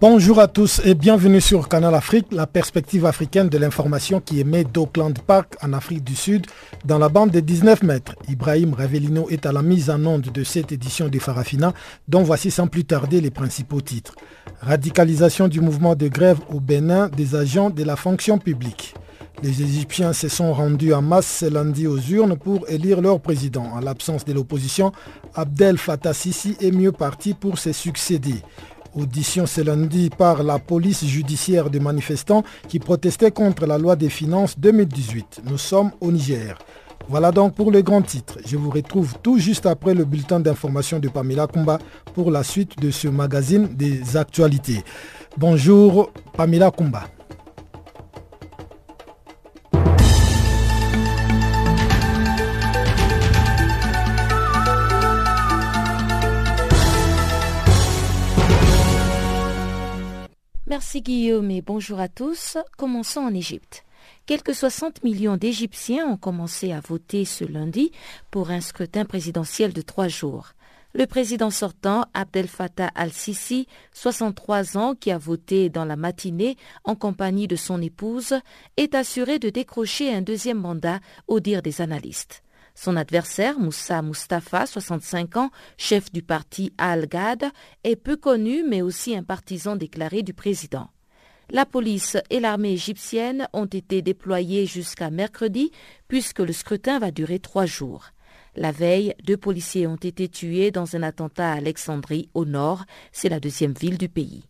Bonjour à tous et bienvenue sur Canal Afrique, la perspective africaine de l'information qui émet d'Auckland Park en Afrique du Sud dans la bande des 19 mètres. Ibrahim Ravelino est à la mise en onde de cette édition de Farafina dont voici sans plus tarder les principaux titres. Radicalisation du mouvement de grève au Bénin des agents de la fonction publique. Les Égyptiens se sont rendus en masse ce lundi aux urnes pour élire leur président. En l'absence de l'opposition, Abdel Fattah Sisi est mieux parti pour se succéder. Audition ce lundi par la police judiciaire des manifestants qui protestaient contre la loi des finances 2018. Nous sommes au Niger. Voilà donc pour le grand titre. Je vous retrouve tout juste après le bulletin d'information de Pamela Kumba pour la suite de ce magazine des actualités. Bonjour Pamela Kumba. Merci Guillaume et bonjour à tous. Commençons en Égypte. Quelques 60 millions d'Égyptiens ont commencé à voter ce lundi pour un scrutin présidentiel de trois jours. Le président sortant, Abdel Fattah al-Sisi, 63 ans, qui a voté dans la matinée en compagnie de son épouse, est assuré de décrocher un deuxième mandat au dire des analystes. Son adversaire, Moussa Mustafa, 65 ans, chef du parti Al-Ghad, est peu connu mais aussi un partisan déclaré du président. La police et l'armée égyptienne ont été déployées jusqu'à mercredi puisque le scrutin va durer trois jours. La veille, deux policiers ont été tués dans un attentat à Alexandrie, au nord, c'est la deuxième ville du pays.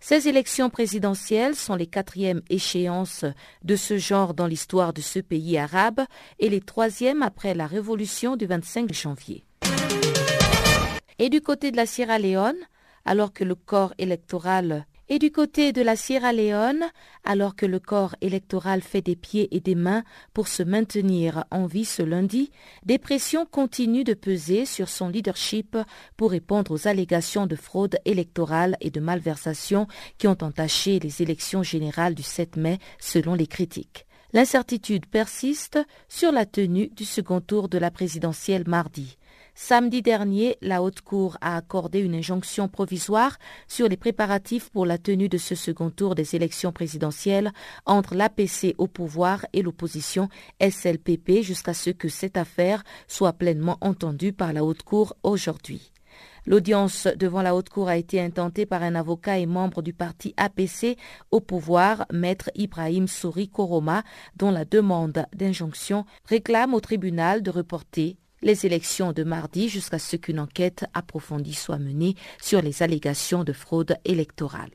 Ces élections présidentielles sont les quatrièmes échéances de ce genre dans l'histoire de ce pays arabe et les troisièmes après la révolution du 25 janvier. Et du côté de la Sierra Leone, alors que le corps électoral et du côté de la Sierra Leone, alors que le corps électoral fait des pieds et des mains pour se maintenir en vie ce lundi, des pressions continuent de peser sur son leadership pour répondre aux allégations de fraude électorale et de malversation qui ont entaché les élections générales du 7 mai selon les critiques. L'incertitude persiste sur la tenue du second tour de la présidentielle mardi. Samedi dernier, la Haute Cour a accordé une injonction provisoire sur les préparatifs pour la tenue de ce second tour des élections présidentielles entre l'APC au pouvoir et l'opposition SLPP jusqu'à ce que cette affaire soit pleinement entendue par la Haute Cour aujourd'hui. L'audience devant la Haute Cour a été intentée par un avocat et membre du parti APC au pouvoir, maître Ibrahim Souri Koroma, dont la demande d'injonction réclame au tribunal de reporter les élections de mardi jusqu'à ce qu'une enquête approfondie soit menée sur les allégations de fraude électorale.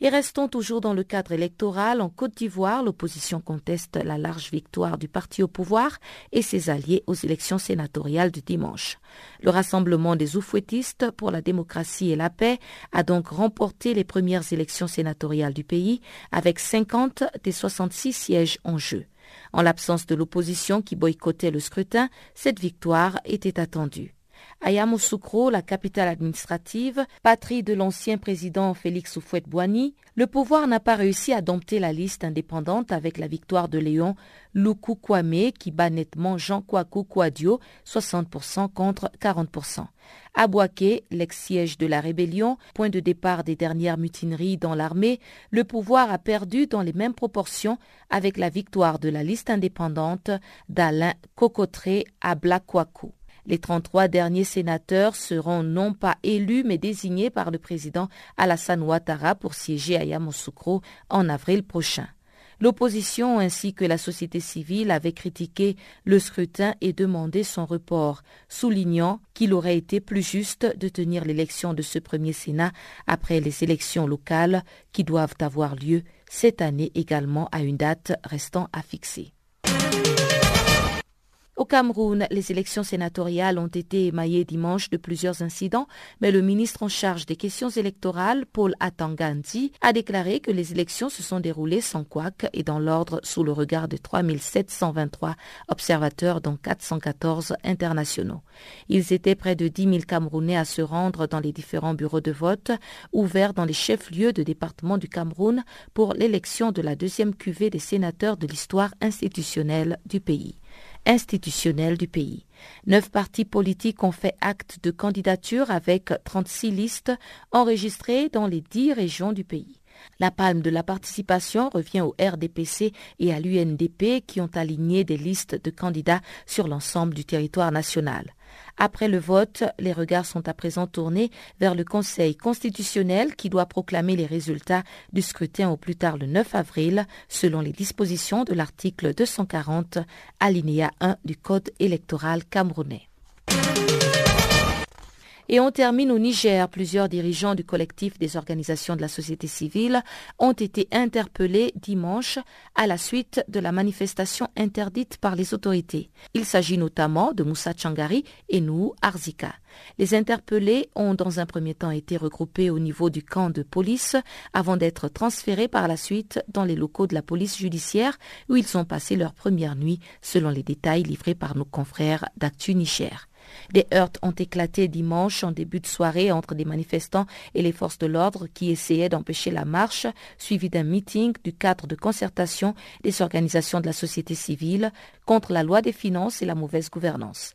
Et restons toujours dans le cadre électoral. En Côte d'Ivoire, l'opposition conteste la large victoire du parti au pouvoir et ses alliés aux élections sénatoriales de dimanche. Le Rassemblement des oufouettistes pour la démocratie et la paix a donc remporté les premières élections sénatoriales du pays avec 50 des 66 sièges en jeu. En l'absence de l'opposition qui boycottait le scrutin, cette victoire était attendue. À Yamoussoukro, la capitale administrative, patrie de l'ancien président Félix Houphouët-Boigny, le pouvoir n'a pas réussi à dompter la liste indépendante avec la victoire de Léon Loukou Kwame qui bat nettement Jean Kwaku Kouadio, 60% contre 40%. À Boaké, l'ex-siège de la rébellion, point de départ des dernières mutineries dans l'armée, le pouvoir a perdu dans les mêmes proportions avec la victoire de la liste indépendante d'Alain Cocotré à Blakwaku. Les 33 derniers sénateurs seront non pas élus mais désignés par le président Alassane Ouattara pour siéger à Yamoussoukro en avril prochain. L'opposition ainsi que la société civile avaient critiqué le scrutin et demandé son report, soulignant qu'il aurait été plus juste de tenir l'élection de ce premier Sénat après les élections locales qui doivent avoir lieu cette année également à une date restant à fixer. Au Cameroun, les élections sénatoriales ont été émaillées dimanche de plusieurs incidents, mais le ministre en charge des questions électorales, Paul Atangandi, a déclaré que les élections se sont déroulées sans couac et dans l'ordre sous le regard de 3723 observateurs, dont 414 internationaux. Ils étaient près de 10 000 Camerounais à se rendre dans les différents bureaux de vote ouverts dans les chefs-lieux de département du Cameroun pour l'élection de la deuxième cuvée des sénateurs de l'histoire institutionnelle du pays institutionnel du pays. Neuf partis politiques ont fait acte de candidature avec 36 listes enregistrées dans les dix régions du pays. La palme de la participation revient au RDPC et à l'UNDP qui ont aligné des listes de candidats sur l'ensemble du territoire national. Après le vote, les regards sont à présent tournés vers le Conseil constitutionnel qui doit proclamer les résultats du scrutin au plus tard le 9 avril, selon les dispositions de l'article 240, alinéa 1 du Code électoral camerounais. Et on termine au Niger. Plusieurs dirigeants du collectif des organisations de la société civile ont été interpellés dimanche à la suite de la manifestation interdite par les autorités. Il s'agit notamment de Moussa Changari et Nou Arzika. Les interpellés ont dans un premier temps été regroupés au niveau du camp de police avant d'être transférés par la suite dans les locaux de la police judiciaire où ils ont passé leur première nuit selon les détails livrés par nos confrères d'Actu Niger. Des heurts ont éclaté dimanche en début de soirée entre des manifestants et les forces de l'ordre qui essayaient d'empêcher la marche, suivi d'un meeting du cadre de concertation des organisations de la société civile contre la loi des finances et la mauvaise gouvernance.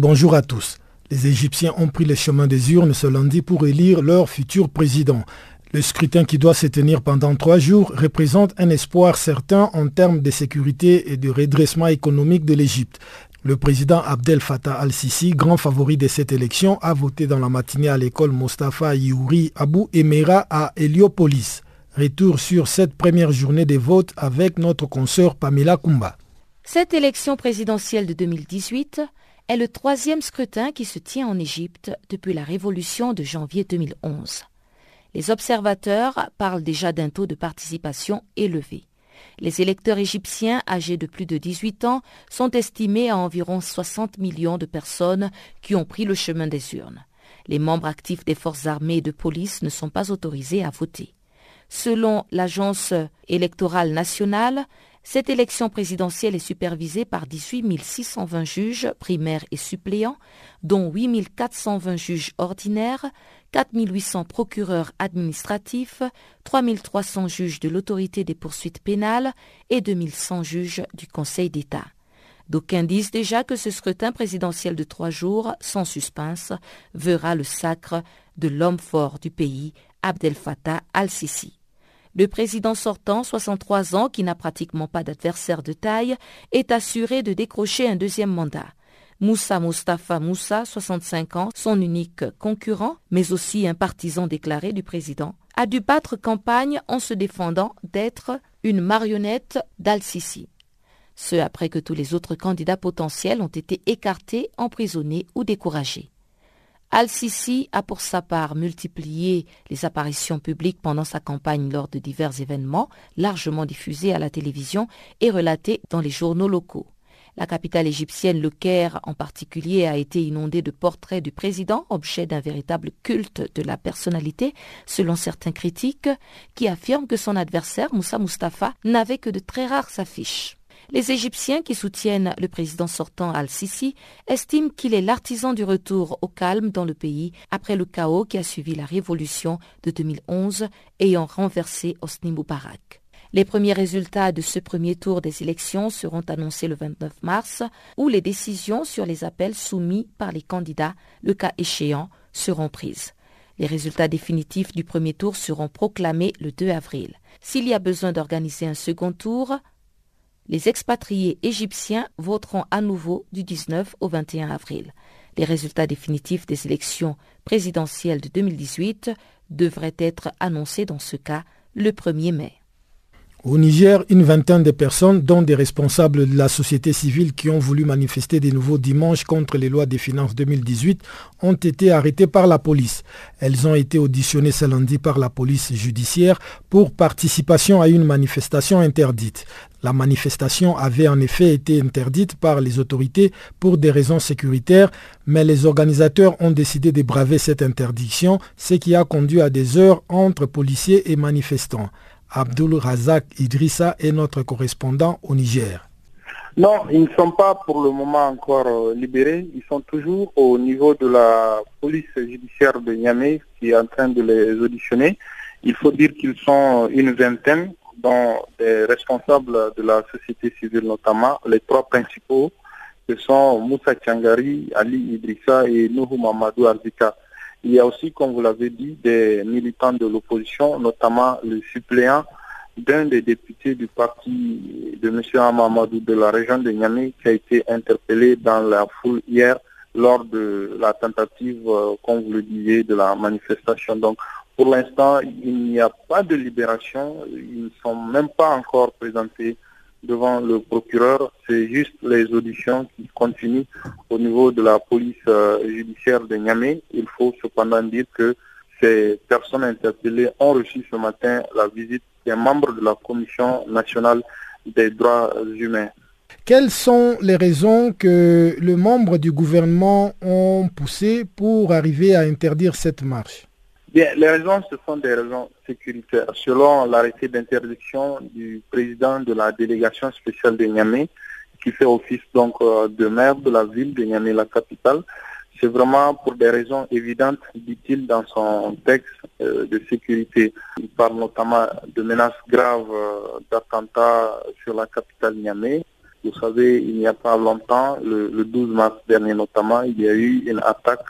Bonjour à tous. Les Égyptiens ont pris le chemin des urnes ce lundi pour élire leur futur président. Le scrutin qui doit se tenir pendant trois jours représente un espoir certain en termes de sécurité et de redressement économique de l'Égypte. Le président Abdel Fattah al-Sisi, grand favori de cette élection, a voté dans la matinée à l'école Mostafa Youri Abou Emera à Héliopolis. Retour sur cette première journée des votes avec notre consoeur Pamela Kumba. Cette élection présidentielle de 2018 est le troisième scrutin qui se tient en Égypte depuis la révolution de janvier 2011. Les observateurs parlent déjà d'un taux de participation élevé. Les électeurs égyptiens âgés de plus de 18 ans sont estimés à environ 60 millions de personnes qui ont pris le chemin des urnes. Les membres actifs des forces armées et de police ne sont pas autorisés à voter. Selon l'Agence électorale nationale, cette élection présidentielle est supervisée par 18 620 juges primaires et suppléants, dont 8 420 juges ordinaires, 4 800 procureurs administratifs, 3 300 juges de l'autorité des poursuites pénales et 2 100 juges du Conseil d'État. D'aucuns disent déjà que ce scrutin présidentiel de trois jours, sans suspense, verra le sacre de l'homme fort du pays, Abdel Fattah al-Sisi. Le président sortant, 63 ans, qui n'a pratiquement pas d'adversaire de taille, est assuré de décrocher un deuxième mandat. Moussa Mustafa Moussa, 65 ans, son unique concurrent, mais aussi un partisan déclaré du président, a dû battre campagne en se défendant d'être une marionnette d'Al-Sisi. Ce après que tous les autres candidats potentiels ont été écartés, emprisonnés ou découragés. Al-Sisi a pour sa part multiplié les apparitions publiques pendant sa campagne lors de divers événements largement diffusés à la télévision et relatés dans les journaux locaux. La capitale égyptienne, le Caire en particulier, a été inondée de portraits du président, objet d'un véritable culte de la personnalité, selon certains critiques, qui affirment que son adversaire, Moussa Mustafa, n'avait que de très rares affiches. Les Égyptiens qui soutiennent le président sortant Al-Sisi estiment qu'il est l'artisan du retour au calme dans le pays après le chaos qui a suivi la révolution de 2011 ayant renversé Hosni Moubarak. Les premiers résultats de ce premier tour des élections seront annoncés le 29 mars, où les décisions sur les appels soumis par les candidats, le cas échéant, seront prises. Les résultats définitifs du premier tour seront proclamés le 2 avril. S'il y a besoin d'organiser un second tour, les expatriés égyptiens voteront à nouveau du 19 au 21 avril. Les résultats définitifs des élections présidentielles de 2018 devraient être annoncés dans ce cas le 1er mai. Au Niger, une vingtaine de personnes, dont des responsables de la société civile qui ont voulu manifester de nouveau dimanche contre les lois des finances 2018, ont été arrêtées par la police. Elles ont été auditionnées ce lundi par la police judiciaire pour participation à une manifestation interdite. La manifestation avait en effet été interdite par les autorités pour des raisons sécuritaires, mais les organisateurs ont décidé de braver cette interdiction, ce qui a conduit à des heures entre policiers et manifestants. Abdul Razak Idrissa est notre correspondant au Niger. Non, ils ne sont pas pour le moment encore euh, libérés. Ils sont toujours au niveau de la police judiciaire de Niamey qui est en train de les auditionner. Il faut dire qu'ils sont une vingtaine, dont des responsables de la société civile notamment, les trois principaux, ce sont Moussa Tiangari, Ali Idrissa et Nuhu Mamadou Arzika. Il y a aussi, comme vous l'avez dit, des militants de l'opposition, notamment le suppléant d'un des députés du parti de M. Amamadou de la région de Niamey qui a été interpellé dans la foule hier lors de la tentative, euh, comme vous le disiez, de la manifestation. Donc, pour l'instant, il n'y a pas de libération. Ils ne sont même pas encore présentés devant le procureur. C'est juste les auditions qui continuent au niveau de la police euh, judiciaire de Niamey. Il faut cependant dire que ces personnes interpellées ont reçu ce matin la visite d'un membre de la Commission nationale des droits humains. Quelles sont les raisons que les membres du gouvernement ont poussées pour arriver à interdire cette marche? Bien, les raisons, ce sont des raisons sécuritaires. Selon l'arrêté d'interdiction du président de la délégation spéciale de Niamey, qui fait office donc euh, de maire de la ville de Niamey, la capitale, c'est vraiment pour des raisons évidentes, dit-il dans son texte euh, de sécurité. Il parle notamment de menaces graves euh, d'attentats sur la capitale Niamey. Vous savez, il n'y a pas longtemps, le, le 12 mars dernier notamment, il y a eu une attaque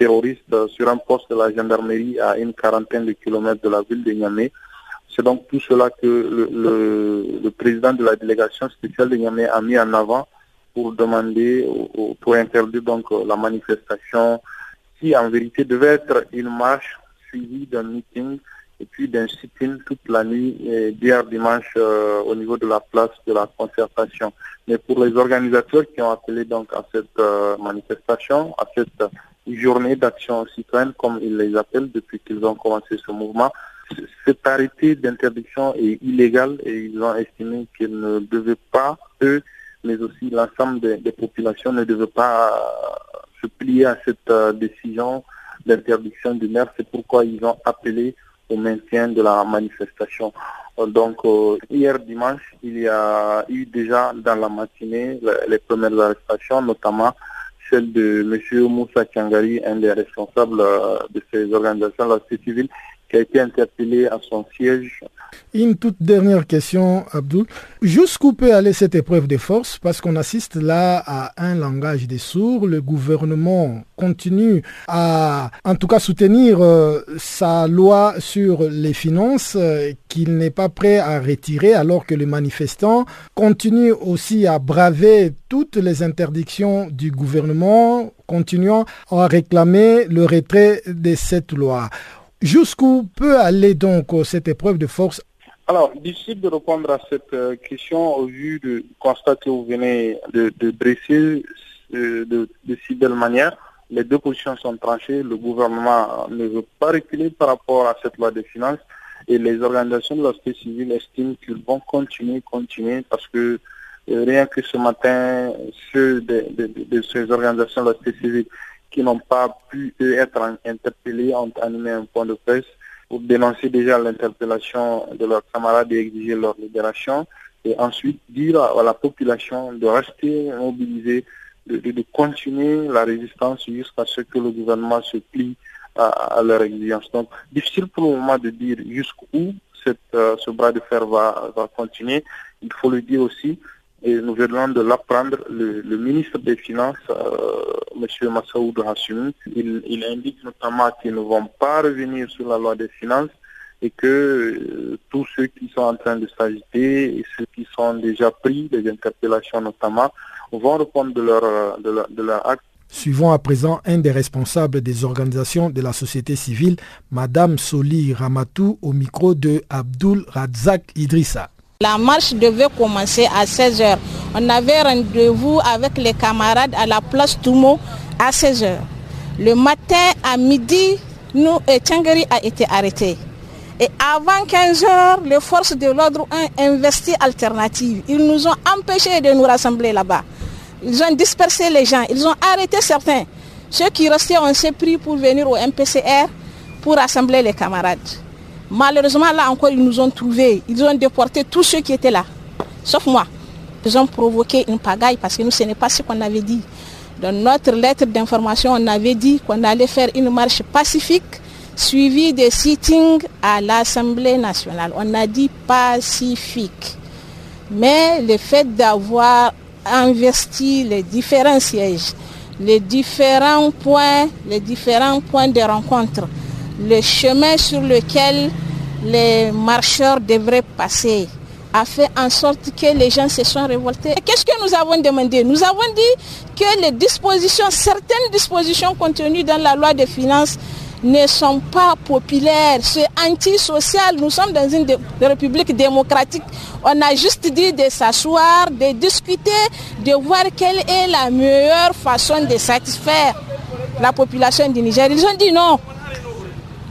terroristes sur un poste de la gendarmerie à une quarantaine de kilomètres de la ville de Niamey. C'est donc tout cela que le, président de la délégation spéciale de Niamey a mis en avant pour demander, pour interdire donc la manifestation qui en vérité devait être une marche suivie d'un meeting et puis d'un sit-in toute la nuit d'hier dimanche euh, au niveau de la place de la concertation. Mais pour les organisateurs qui ont appelé donc à cette euh, manifestation, à cette journée d'action citoyenne, comme ils les appellent depuis qu'ils ont commencé ce mouvement. Cet arrêté d'interdiction est illégal et ils ont estimé qu'ils ne devaient pas, eux, mais aussi l'ensemble des, populations ne devaient pas se plier à cette euh, décision d'interdiction du maire. C'est pourquoi ils ont appelé au maintien de la manifestation. Donc euh, hier dimanche, il y a eu déjà dans la matinée les premières arrestations, notamment celle de M. Moussa Tiangari, un des responsables euh, de ces organisations de la société civile, qui a été interpellé à son siège. Une toute dernière question, Abdul. Jusqu'où peut aller cette épreuve de force Parce qu'on assiste là à un langage des sourds. Le gouvernement continue à, en tout cas, soutenir euh, sa loi sur les finances euh, qu'il n'est pas prêt à retirer, alors que les manifestants continuent aussi à braver toutes les interdictions du gouvernement, continuant à réclamer le retrait de cette loi. Jusqu'où peut aller donc cette épreuve de force? Alors, difficile de répondre à cette euh, question au vu du constat que vous venez de, dresser euh, de, si belle manière. Les deux positions sont tranchées. Le gouvernement ne veut pas reculer par rapport à cette loi de finances et les organisations de la société civile estiment qu'ils vont continuer, continuer parce que euh, rien que ce matin, ceux de, de, ces organisations de la société civile qui n'ont pas pu être interpellés ont animé un point de presse pour dénoncer déjà l'interpellation de leurs camarades et exiger leur libération. et ensuite dire à, la population de rester mobilisée, de, continuer la résistance jusqu'à ce que le gouvernement se plie à, leur exigence. Donc, difficile pour le moment de dire jusqu'où euh, ce bras de fer va continuer. Il faut le dire aussi, et nous venons de l'apprendre, le, ministre des Finances, euh, M. Massaoud Hassoumi, il, indique notamment qu'ils ne vont pas revenir sur la loi des finances et que euh, tous ceux qui sont en train de s'agiter et ceux qui sont déjà pris, des interpellations notamment, vont répondre de leur, leur acte Suivons à présent un des responsables des organisations de la société civile, Madame Soli Ramatou, au micro de Abdul Razak Idrissa. La marche devait commencer à 16h. On avait rendez-vous avec les camarades à la place Toumo à 16h. Le matin à midi, nous, Tchangari a été arrêté. Et avant 15h, les forces de l'ordre ont investi alternative. Ils nous ont empêchés de nous rassembler là-bas. Ils ont dispersé les gens, ils ont arrêté certains. Ceux qui restaient, on s'est pris pour venir au MPCR pour rassembler les camarades. Malheureusement, là encore, ils nous ont trouvés. Ils ont déporté tous ceux qui étaient là, sauf moi. Ils ont provoqué une pagaille parce que nous, ce n'est pas ce qu'on avait dit. Dans notre lettre d'information, on avait dit qu'on allait faire une marche pacifique suivie des sittings à l'Assemblée nationale. On a dit pacifique. Mais le fait d'avoir investi les différents sièges, les différents points, les différents points de rencontre, le chemin sur lequel les marcheurs devraient passer a fait en sorte que les gens se sont révoltés. Qu'est-ce que nous avons demandé? Nous avons dit que les dispositions, certaines dispositions contenues dans la loi des finances ne sont pas populaires. C'est antisocial. Nous sommes dans une république démocratique. On a juste dit de s'asseoir, de discuter, de voir quelle est la meilleure façon de satisfaire la population du Niger. Ils ont dit non.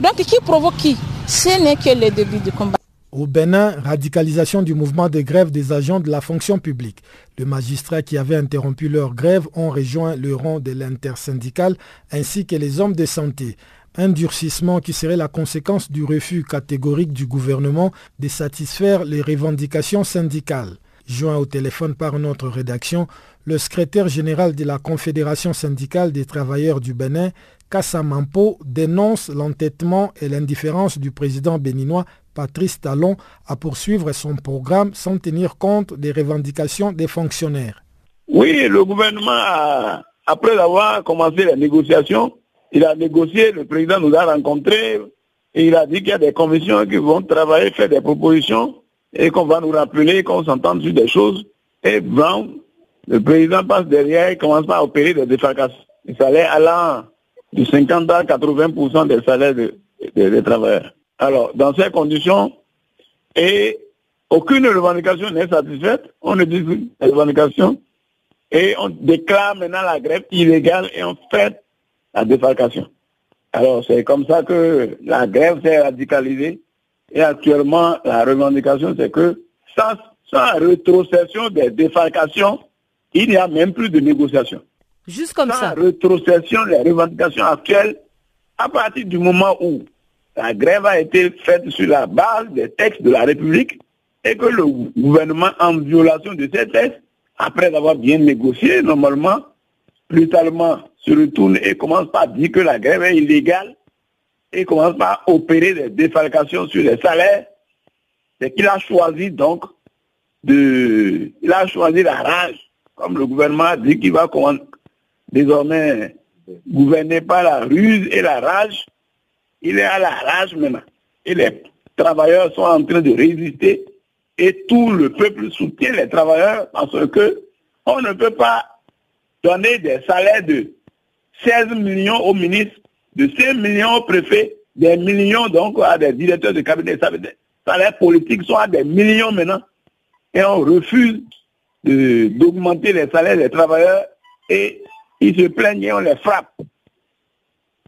Donc qui provoque qui? Ce n'est que le début du combat. Au Bénin, radicalisation du mouvement de grève des agents de la fonction publique. Les magistrats qui avaient interrompu leur grève ont rejoint le rang de l'intersyndicale ainsi que les hommes de santé. Un durcissement qui serait la conséquence du refus catégorique du gouvernement de satisfaire les revendications syndicales. Joint au téléphone par notre rédaction, le secrétaire général de la Confédération syndicale des travailleurs du Bénin, Kassamampo dénonce l'entêtement et l'indifférence du président béninois Patrice Talon à poursuivre son programme sans tenir compte des revendications des fonctionnaires. Oui, le gouvernement, après avoir commencé les négociations, il a négocié, le président nous a rencontrés et il a dit qu'il y a des commissions qui vont travailler, faire des propositions et qu'on va nous rappeler, qu'on s'entende sur des choses. Et Brown, le président passe derrière, il commence à opérer des défalcations. Les salaires allant de 50 à 80% des salaires des travailleurs. Alors, dans ces conditions, et aucune revendication n'est satisfaite, on ne dit les revendications, et on déclare maintenant la grève illégale et on fait la défalcation. Alors, c'est comme ça que la grève s'est radicalisée, et actuellement, la revendication, c'est que sans, sans rétrocession des défalcations, il n'y a même plus de négociation. Juste comme ça. Sans rétrocession des revendications actuelles, à partir du moment où la grève a été faite sur la base des textes de la République et que le gouvernement, en violation de ces textes, après avoir bien négocié, normalement, brutalement se retourne et commence par dire que la grève est illégale et commence par opérer des défalcations sur les salaires, c'est qu'il a choisi donc de... Il a choisi la rage, comme le gouvernement a dit qu'il va désormais gouverner par la ruse et la rage. Il est à la rage maintenant. Et les travailleurs sont en train de résister et tout le peuple soutient les travailleurs parce que on ne peut pas donner des salaires de 16 millions aux ministres, de 5 millions aux préfets, des millions donc à des directeurs de cabinet. Les salaires politiques sont à des millions maintenant. Et on refuse d'augmenter les salaires des travailleurs et ils se plaignent et on les frappe.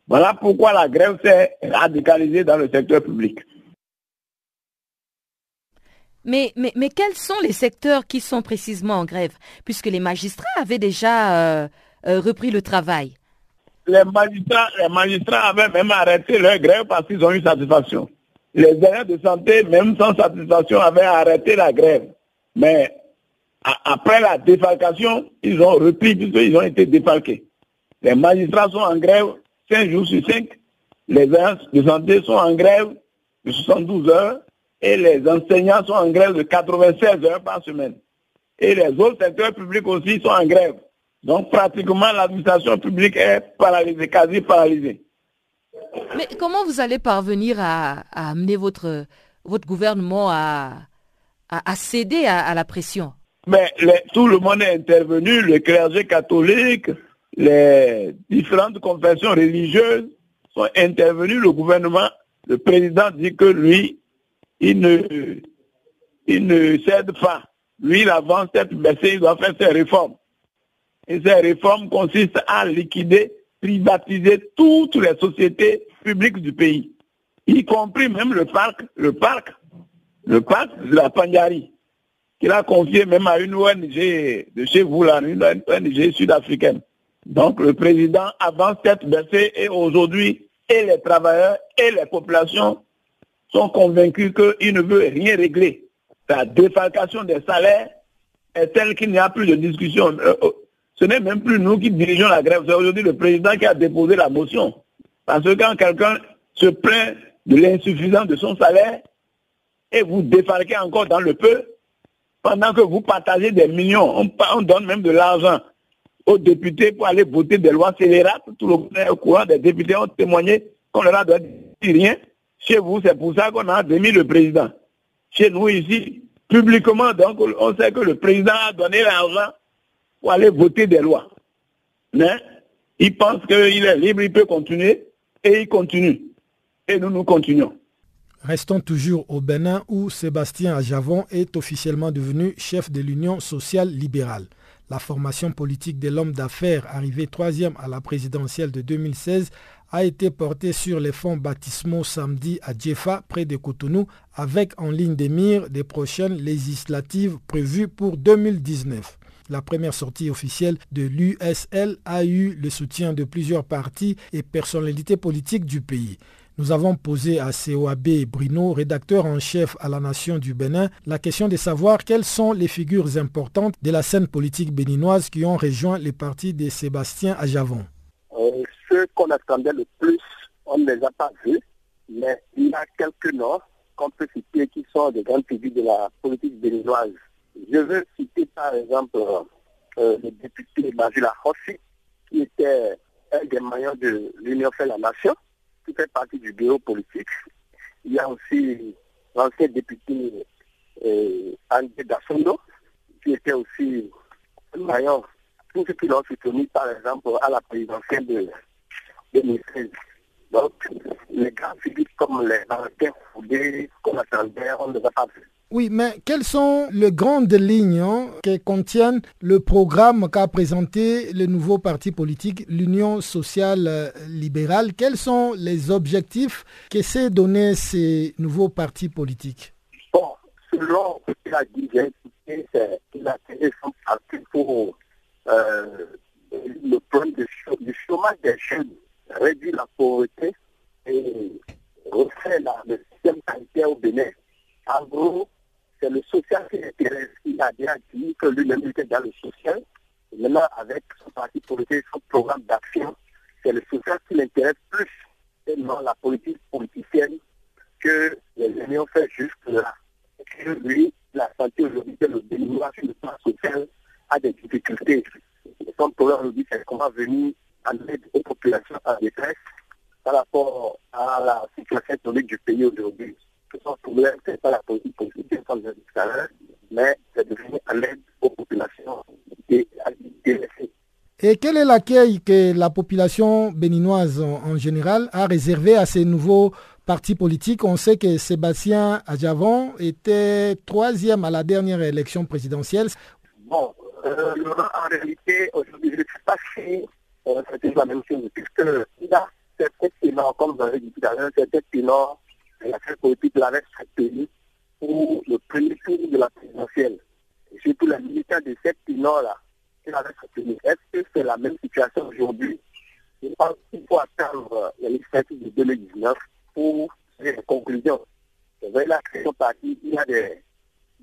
Voilà pourquoi la grève s'est radicalisée dans le secteur public. Mais, mais, mais, quels sont les secteurs qui sont précisément en grève? Puisque les magistrats avaient déjà euh, euh, repris le travail. Les magistrats, les magistrats avaient même arrêté leur grève parce qu'ils ont eu satisfaction. Les agents de santé, même sans satisfaction, avaient arrêté la grève. Mais après la défalcation, ils ont repris puisqu'ils ont été défalqués. Les magistrats sont en grève 5 jours sur 5. Les agents de santé sont en grève de 72 heures et les enseignants sont en grève de 96 heures par semaine. Et les autres secteurs publics aussi sont en grève. Donc pratiquement l'administration publique est paralysée, quasi paralysée. Mais comment vous allez parvenir à, amener votre, votre gouvernement à, à, céder à, la pression? Mais tout le monde est intervenu, le clergé catholique, les différentes confessions religieuses sont intervenues. Le gouvernement, le président dit que lui, il ne, il ne cède pas. Lui, il avance tête baissée, il doit faire ses réformes. Et ces réformes consistent à liquider, privatiser toutes les sociétés publiques du pays, y compris même le parc, le parc, le parc de la Pandjari, qu'il a confié même à une ONG de chez vous, là, une ONG sud-africaine. Donc le président avance tête baissée et aujourd'hui, et les travailleurs et les populations sont convaincus qu'il ne veut rien régler. La défalcation des salaires est telle qu'il n'y a plus de discussion. Euh, euh, ce n'est même plus nous qui dirigeons la grève, c'est aujourd'hui le président qui a déposé la motion. Parce que quand quelqu'un se plaint de l'insuffisance de son salaire et vous défalquez encore dans le peu, pendant que vous partagez des millions, on, donne même de l'argent aux députés pour aller voter des lois scélérates. Tout le courant des députés ont témoigné qu'on leur a donné rien. Chez vous, c'est pour ça qu'on a démis le président. Chez nous ici, publiquement, donc on sait que le président a donné l'argent pour aller voter des lois. Mais il pense qu'il est libre, il peut continuer, et il continue. Et nous, nous continuons. Restons toujours au Bénin où Sébastien Ajavon est officiellement devenu chef de l'Union sociale libérale. La formation politique de l'homme d'affaires arrivé troisième à la présidentielle de 2016 a été portée sur les fonds baptismaux samedi à Djefa, près de Cotonou, avec en ligne des mires des prochaines législatives prévues pour 2019. La première sortie officielle de l'USL a eu le soutien de plusieurs partis et personnalités politiques du pays. Nous avons posé à COAB Bruno, rédacteur en chef à la Nation du Bénin, la question de savoir quelles sont les figures importantes de la scène politique béninoise qui ont rejoint les partis de Sébastien Ajavon. Euh, ceux qu'on attendait le plus, on ne les a pas vus, mais il y a quelques noms qu'on peut citer qui sont des grandes figures de la politique béninoise. Je veux citer par exemple euh, le député Majula Rossi, qui était un des maillons de l'Union fait la nation, qui fait partie du bureau politique. Il y a aussi l'ancien député euh, André Dassondo, qui était aussi maillon, tous ceux qui l'ont soutenu par exemple à la présidentielle de 2016. Donc, les grands figures comme les Valentin Foudé, comme attendait, on ne va pas vu. Oui, mais quelles sont les grandes lignes qui contiennent le programme qu'a présenté le nouveau parti politique, l'Union sociale libérale? Quels sont les objectifs qu'essaient de donner ces nouveaux partis politiques Bon, selon ce qu'il a dit, c'est qu'il a créé pour euh, le problème du chômage des jeunes, réduire la pauvreté et refaire le système sanitaire au Bénin. En gros, c'est le social qui l'intéresse. Il a déjà dit que lui-même était dans le social. maintenant, avec son parti politique, son programme d'action, c'est le social qui l'intéresse plus et non la politique politicienne que les unions fait jusque-là. Et lui, la santé aujourd'hui, c'est le dénouement sur le plan social a des difficultés. Son programme aujourd'hui, c'est comment venir en aide aux populations en détresse par rapport à la situation économique du pays aujourd'hui son problème, ce n'est pas la politique politique tout à l'heure, mais c'est de venir à l'aide aux populations délaissées. Et quel est l'accueil que la population béninoise en, général a réservé à ces nouveaux partis politiques? On sait que Sébastien Adjavon était troisième à la dernière élection présidentielle. Bon, euh, en réalité, aujourd'hui, je ne sais pas si euh, c'était la même chose, puisqu'il a certains pilons, comme vous avez dit tout à l'heure, certains pilons la classe politique l'avait pays pour le premier tour de la présidentielle. Et surtout la militaire de cette nord-là, qui. Est-ce que c'est la même situation aujourd'hui? Je pense qu'il faut attendre la législative de 2019 pour les conclusions. Vous voyez la création partie, il y a des,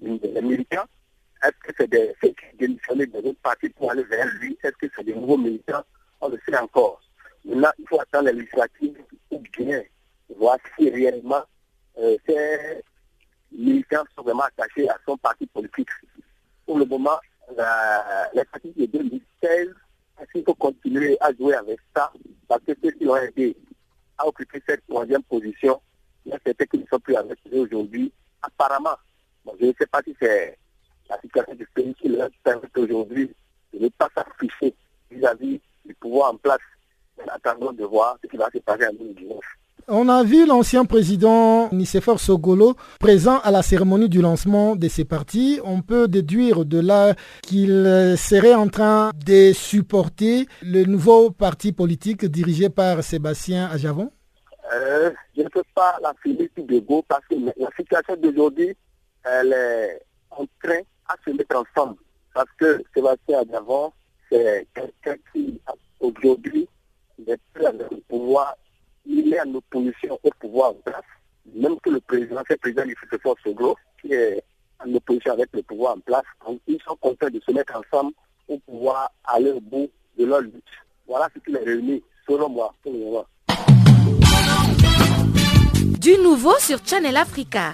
des militants Est-ce que c'est des ceux qui démissionnaient de autres partis pour aller vers lui? Est-ce que c'est des nouveaux militants? On le sait encore. Maintenant, il faut attendre les législatives ou bien voir si réellement euh, ces militants sont vraiment attachés à son parti politique. Pour le moment, la, partis de 2016, est-ce qu'il faut continuer à jouer avec ça? Parce que ceux qui ont aidé à occuper cette troisième position, il y qui ne sont plus avec eux aujourd'hui. Apparemment, je ne sais pas si c'est la situation du pays qui leur permet aujourd'hui de ne pas s'afficher vis-à-vis du pouvoir en place. Attendons de voir ce qui va se passer en 2019. On a vu l'ancien président Nicéphore Sogolo présent à la cérémonie du lancement de ces partis. On peut déduire de là qu'il serait en train de supporter le nouveau parti politique dirigé par Sébastien Ajavon euh, Je ne peux pas la Philippe de Go parce que la situation d'aujourd'hui, elle est en train à se mettre ensemble. Parce que Sébastien Ajavon, c'est quelqu'un qui aujourd'hui n'est plus avec le pouvoir est en opposition au pouvoir en place, même que le président, c'est le président du Futur Soglo, qui est en opposition avec le pouvoir en place. Ils sont contents de se mettre ensemble pour pouvoir aller au bout de leur lutte. Voilà ce qui les réunit, selon moi, pour le moment. Du nouveau sur Channel Africa.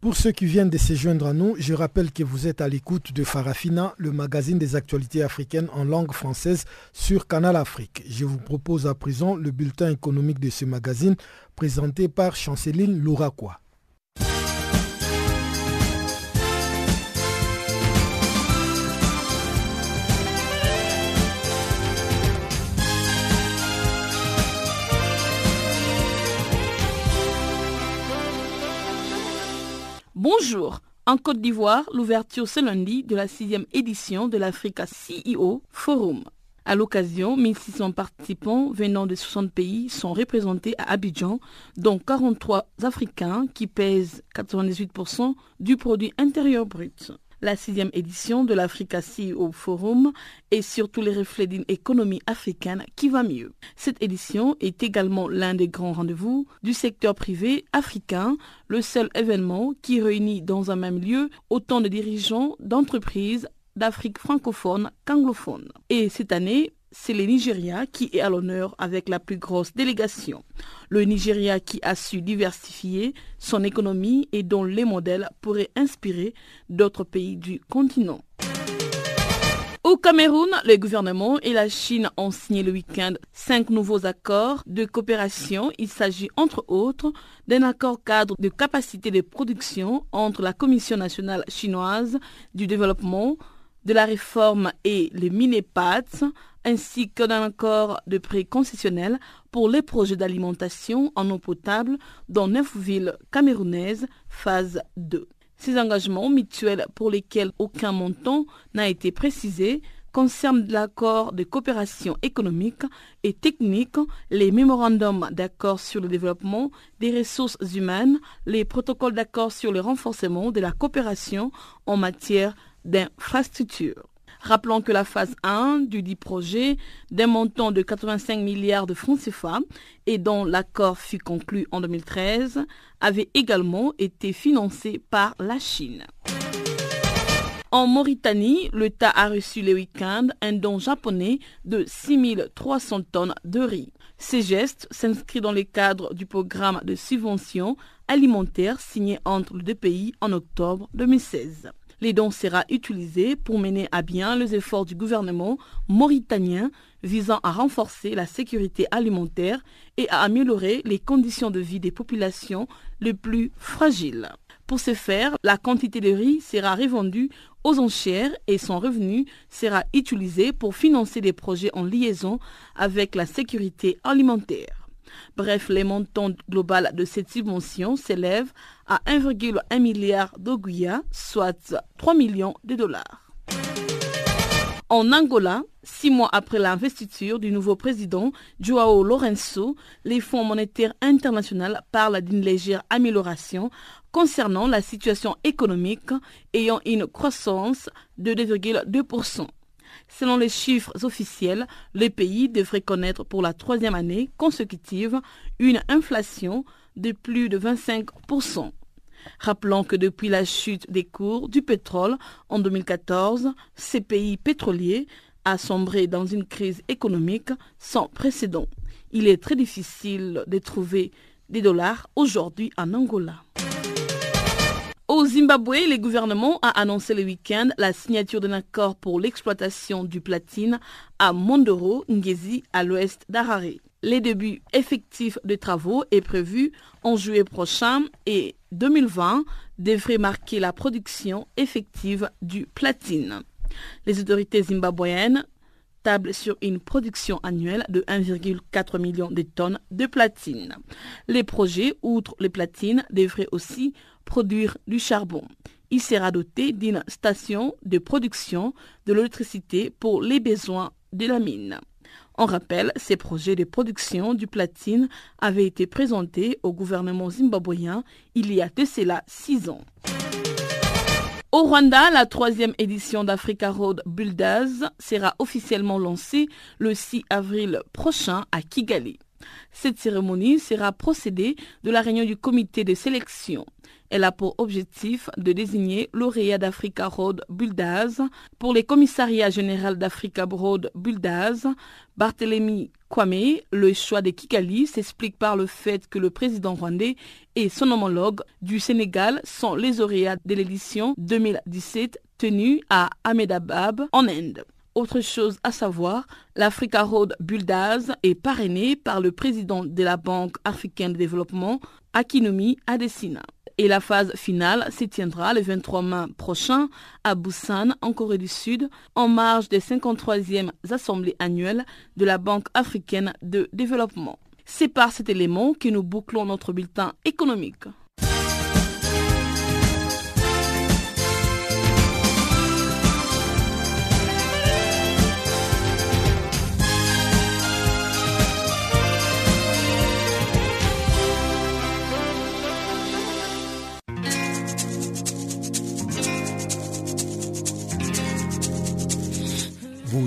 Pour ceux qui viennent de se joindre à nous, je rappelle que vous êtes à l'écoute de Farafina, le magazine des actualités africaines en langue française sur Canal Afrique. Je vous propose à présent le bulletin économique de ce magazine présenté par Chanceline Louraquois. Bonjour. En Côte d'Ivoire, l'ouverture ce lundi de la sixième édition de l'Africa CEO Forum. À l'occasion, 1600 participants venant de 60 pays sont représentés à Abidjan, dont 43 Africains qui pèsent 98% du produit intérieur brut. La sixième édition de l'Africa CEO Forum est surtout les reflets d'une économie africaine qui va mieux. Cette édition est également l'un des grands rendez-vous du secteur privé africain, le seul événement qui réunit dans un même lieu autant de dirigeants d'entreprises d'Afrique francophone qu'anglophone. Et cette année, c'est le Nigeria qui est à l'honneur avec la plus grosse délégation. Le Nigeria qui a su diversifier son économie et dont les modèles pourraient inspirer d'autres pays du continent. Au Cameroun, le gouvernement et la Chine ont signé le week-end cinq nouveaux accords de coopération. Il s'agit entre autres d'un accord cadre de capacité de production entre la Commission nationale chinoise du développement, de la réforme et le MINEPATS, ainsi que d'un accord de prix concessionnel pour les projets d'alimentation en eau potable dans neuf villes camerounaises, phase 2. Ces engagements mutuels pour lesquels aucun montant n'a été précisé concernent l'accord de coopération économique et technique, les mémorandums d'accord sur le développement des ressources humaines, les protocoles d'accord sur le renforcement de la coopération en matière d'infrastructures. Rappelons que la phase 1 du dit projet, d'un montant de 85 milliards de francs CFA et dont l'accord fut conclu en 2013, avait également été financé par la Chine. En Mauritanie, l'État a reçu le week-end un don japonais de 6300 tonnes de riz. Ces gestes s'inscrivent dans le cadre du programme de subvention alimentaire signé entre les deux pays en octobre 2016. Les dons sera utilisé pour mener à bien les efforts du gouvernement mauritanien visant à renforcer la sécurité alimentaire et à améliorer les conditions de vie des populations les plus fragiles. Pour ce faire, la quantité de riz sera revendue aux enchères et son revenu sera utilisé pour financer des projets en liaison avec la sécurité alimentaire. Bref, les montants global de cette subvention s'élèvent à 1,1 milliard d'Oguya, soit 3 millions de dollars. En Angola, six mois après l'investiture du nouveau président Joao Lourenço, les fonds monétaires internationaux parlent d'une légère amélioration concernant la situation économique ayant une croissance de 2,2%. Selon les chiffres officiels, le pays devrait connaître pour la troisième année consécutive une inflation de plus de 25%. Rappelons que depuis la chute des cours du pétrole en 2014, ces pays pétroliers a sombré dans une crise économique sans précédent. Il est très difficile de trouver des dollars aujourd'hui en Angola. Au Zimbabwe, le gouvernement a annoncé le week-end la signature d'un accord pour l'exploitation du platine à Mondoro, Ngezi, à l'ouest d'Harare. Les débuts effectifs des travaux est prévu en juillet prochain et 2020 devrait marquer la production effective du platine. Les autorités zimbabwéennes tablent sur une production annuelle de 1,4 million de tonnes de platine. Les projets, outre les platines, devraient aussi produire du charbon. Il sera doté d'une station de production de l'électricité pour les besoins de la mine. On rappelle, ces projets de production du platine avaient été présentés au gouvernement zimbabwéen il y a de cela six ans. Au Rwanda, la troisième édition d'Africa Road Builders sera officiellement lancée le 6 avril prochain à Kigali. Cette cérémonie sera procédée de la réunion du comité de sélection. Elle a pour objectif de désigner lauréat d'Africa Road Builders pour les commissariats généraux d'Africa Road Builders. Barthélemy Kwame, le choix de Kigali s'explique par le fait que le président rwandais et son homologue du Sénégal sont les lauréats de l'édition 2017 tenue à Ahmedabad en Inde. Autre chose à savoir, l'Africa Road Builders est parrainé par le président de la Banque africaine de développement, Akinumi Adesina. Et la phase finale s'y tiendra le 23 mai prochain à Busan, en Corée du Sud, en marge des 53e assemblées annuelles de la Banque africaine de développement. C'est par cet élément que nous bouclons notre bulletin économique.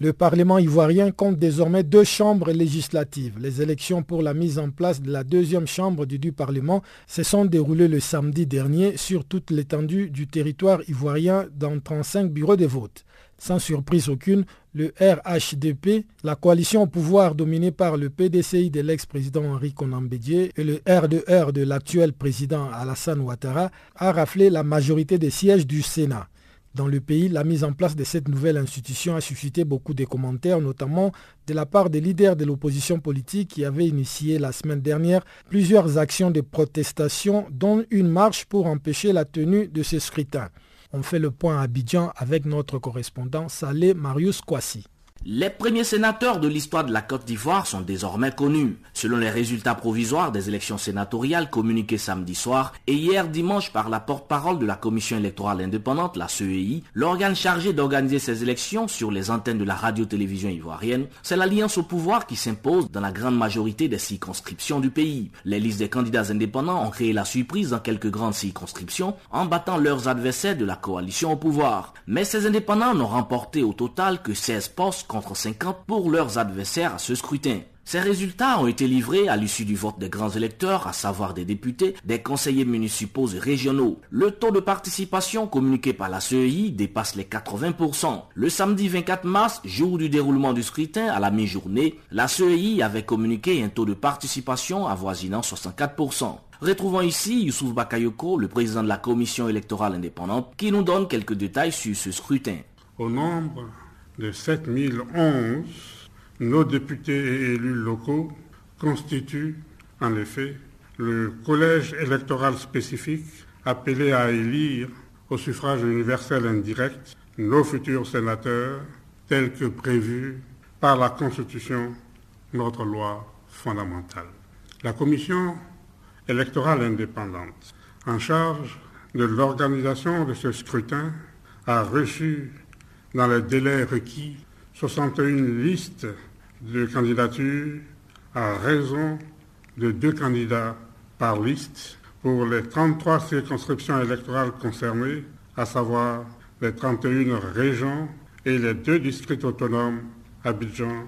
Le Parlement ivoirien compte désormais deux chambres législatives. Les élections pour la mise en place de la deuxième chambre du, Parlement se sont déroulées le samedi dernier sur toute l'étendue du territoire ivoirien dans 35 bureaux de vote. Sans surprise aucune, le RHDP, la coalition au pouvoir dominée par le PDCI de l'ex-président Henri Konambedje et le RDR de l'actuel président Alassane Ouattara, a raflé la majorité des sièges du Sénat. Dans le pays, la mise en place de cette nouvelle institution a suscité beaucoup de commentaires, notamment de la part des leaders de l'opposition politique qui avaient initié la semaine dernière plusieurs actions de protestation, dont une marche pour empêcher la tenue de ce scrutin. On fait le point à Abidjan avec notre correspondant Salé Marius Kwasi. Les premiers sénateurs de l'histoire de la Côte d'Ivoire sont désormais connus. Selon les résultats provisoires des élections sénatoriales communiquées samedi soir et hier dimanche par la porte-parole de la Commission électorale indépendante, la CEI, l'organe chargé d'organiser ces élections sur les antennes de la radio-télévision ivoirienne, c'est l'alliance au pouvoir qui s'impose dans la grande majorité des circonscriptions du pays. Les listes des candidats indépendants ont créé la surprise dans quelques grandes circonscriptions en battant leurs adversaires de la coalition au pouvoir. Mais ces indépendants n'ont remporté au total que 16 postes contre 50 pour leurs adversaires à ce scrutin. Ces résultats ont été livrés à l'issue du vote des grands électeurs, à savoir des députés, des conseillers municipaux et régionaux. Le taux de participation communiqué par la CEI dépasse les 80%. Le samedi 24 mars, jour du déroulement du scrutin à la mi-journée, la CEI avait communiqué un taux de participation avoisinant 64%. Retrouvons ici Youssouf Bakayoko, le président de la commission électorale indépendante, qui nous donne quelques détails sur ce scrutin. Au nombre de 7011, nos députés et élus locaux constituent en effet le collège électoral spécifique appelé à élire au suffrage universel indirect nos futurs sénateurs tels que prévus par la Constitution, notre loi fondamentale. La commission électorale indépendante en charge de l'organisation de ce scrutin a reçu dans les délais requis 61 listes de candidatures à raison de deux candidats par liste pour les 33 circonscriptions électorales concernées, à savoir les 31 régions et les deux districts autonomes, Abidjan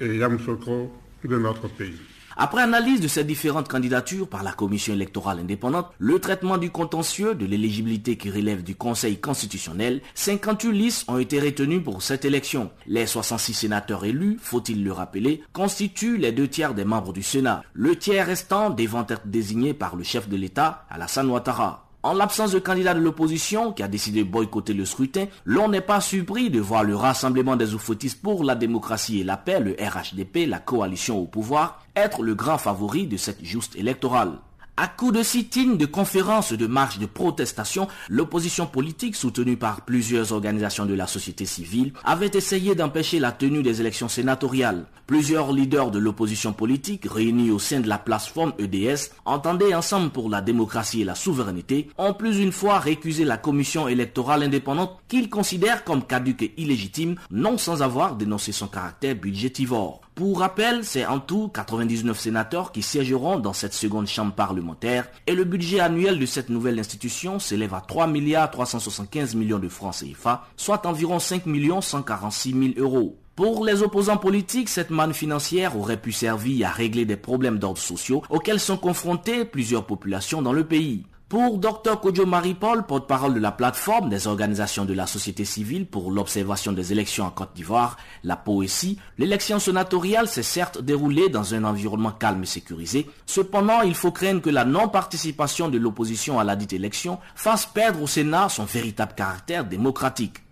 et Yamoussoukro, de notre pays. Après analyse de ces différentes candidatures par la commission électorale indépendante, le traitement du contentieux de l'éligibilité qui relève du Conseil constitutionnel, 58 listes ont été retenues pour cette élection. Les 66 sénateurs élus, faut-il le rappeler, constituent les deux tiers des membres du Sénat. Le tiers restant devant être désigné par le chef de l'État, Alassane Ouattara. En l'absence de candidat de l'opposition qui a décidé de boycotter le scrutin, l'on n'est pas surpris de voir le Rassemblement des oufoutistes pour la démocratie et la paix, le RHDP, la coalition au pouvoir, être le grand favori de cette juste électorale. À coup de sit-in, de conférences, de marches de protestation, l'opposition politique soutenue par plusieurs organisations de la société civile avait essayé d'empêcher la tenue des élections sénatoriales. Plusieurs leaders de l'opposition politique réunis au sein de la plateforme EDS, entendaient ensemble pour la démocratie et la souveraineté, ont plus une fois récusé la commission électorale indépendante qu'ils considèrent comme caduque et illégitime, non sans avoir dénoncé son caractère budgétivore. Pour rappel, c'est en tout 99 sénateurs qui siégeront dans cette seconde chambre parlementaire et le budget annuel de cette nouvelle institution s'élève à 3 milliards 375 millions de francs CFA, soit environ 5 millions 146 000 euros. Pour les opposants politiques, cette manne financière aurait pu servir à régler des problèmes d'ordre sociaux auxquels sont confrontées plusieurs populations dans le pays. Pour Dr Kojo Marie-Paul, porte-parole de la plateforme des organisations de la société civile pour l'observation des élections en Côte d'Ivoire, la POESI, l'élection sénatoriale s'est certes déroulée dans un environnement calme et sécurisé. Cependant, il faut craindre que la non-participation de l'opposition à la dite élection fasse perdre au Sénat son véritable caractère démocratique.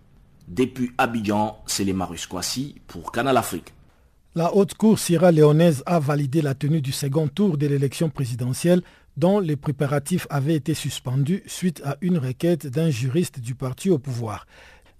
Depuis Abidjan, c'est les Marus pour Canal Afrique. La haute cour sierra-léonaise a validé la tenue du second tour de l'élection présidentielle dont les préparatifs avaient été suspendus suite à une requête d'un juriste du parti au pouvoir.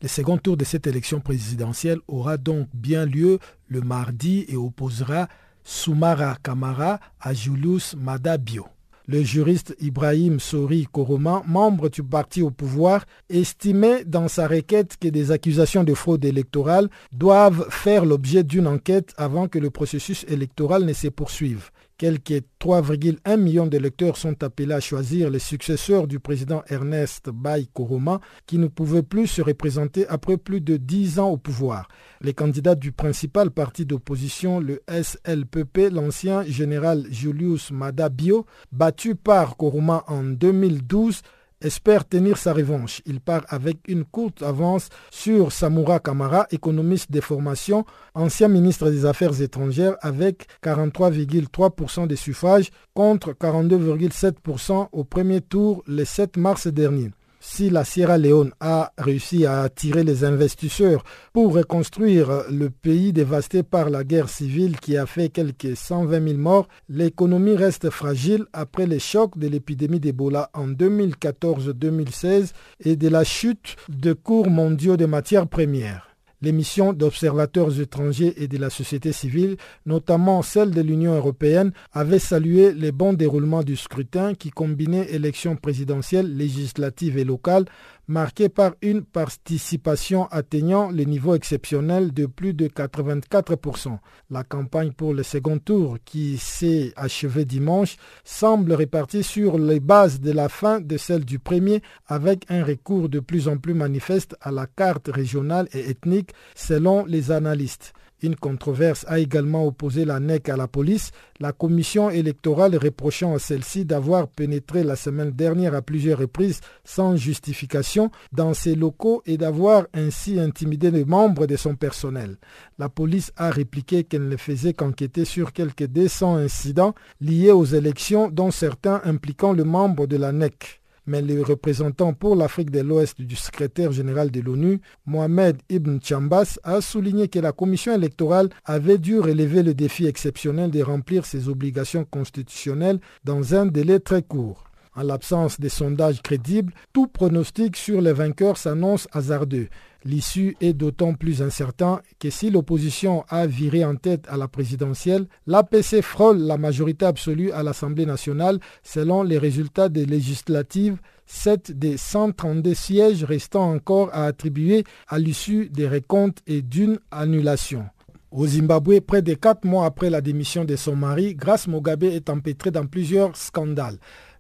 Le second tour de cette élection présidentielle aura donc bien lieu le mardi et opposera Soumara Kamara à Julius Madabio. Le juriste Ibrahim Sori Koroma, membre du parti au pouvoir, estimait dans sa requête que des accusations de fraude électorale doivent faire l'objet d'une enquête avant que le processus électoral ne se poursuive. Quelques 3,1 millions d'électeurs sont appelés à choisir les successeurs du président Ernest Bay Koroma, qui ne pouvait plus se représenter après plus de 10 ans au pouvoir. Les candidats du principal parti d'opposition, le SLPP, l'ancien général Julius Madabio, battu par Koroma en 2012, espère tenir sa revanche. Il part avec une courte avance sur Samura Kamara, économiste de formation, ancien ministre des Affaires étrangères, avec 43,3% des suffrages contre 42,7% au premier tour le 7 mars dernier si la Sierra Leone a réussi à attirer les investisseurs pour reconstruire le pays dévasté par la guerre civile qui a fait quelques 120 000 morts, l'économie reste fragile après les chocs de l'épidémie d'Ebola en 2014-2016 et de la chute de cours mondiaux des matières premières. Les missions d'observateurs étrangers et de la société civile, notamment celle de l'Union européenne, avaient salué les bons déroulements du scrutin qui combinait élections présidentielles, législatives et locales marqué par une participation atteignant le niveau exceptionnel de plus de 84%. La campagne pour le second tour, qui s'est achevée dimanche, semble répartie sur les bases de la fin de celle du premier, avec un recours de plus en plus manifeste à la carte régionale et ethnique selon les analystes. Une controverse a également opposé la NEC à la police, la commission électorale reprochant à celle-ci d'avoir pénétré la semaine dernière à plusieurs reprises sans justification dans ses locaux et d'avoir ainsi intimidé les membres de son personnel. La police a répliqué qu'elle ne faisait qu'enquêter sur quelques 200 incidents liés aux élections dont certains impliquant le membre de la NEC mais le représentant pour l'Afrique de l'Ouest du secrétaire général de l'ONU, Mohamed Ibn Chambas, a souligné que la commission électorale avait dû relever le défi exceptionnel de remplir ses obligations constitutionnelles dans un délai très court. En l'absence de sondages crédibles, tout pronostic sur les vainqueurs s'annonce hasardeux. L'issue est d'autant plus incertain que si l'opposition a viré en tête à la présidentielle, l'APC frôle la majorité absolue à l'Assemblée nationale selon les résultats des législatives 7 des 132 sièges restant encore à attribuer à l'issue des récomptes et d'une annulation. Au Zimbabwe, près de quatre mois après la démission de son mari, Grace Mugabe est empêtrée dans plusieurs scandales.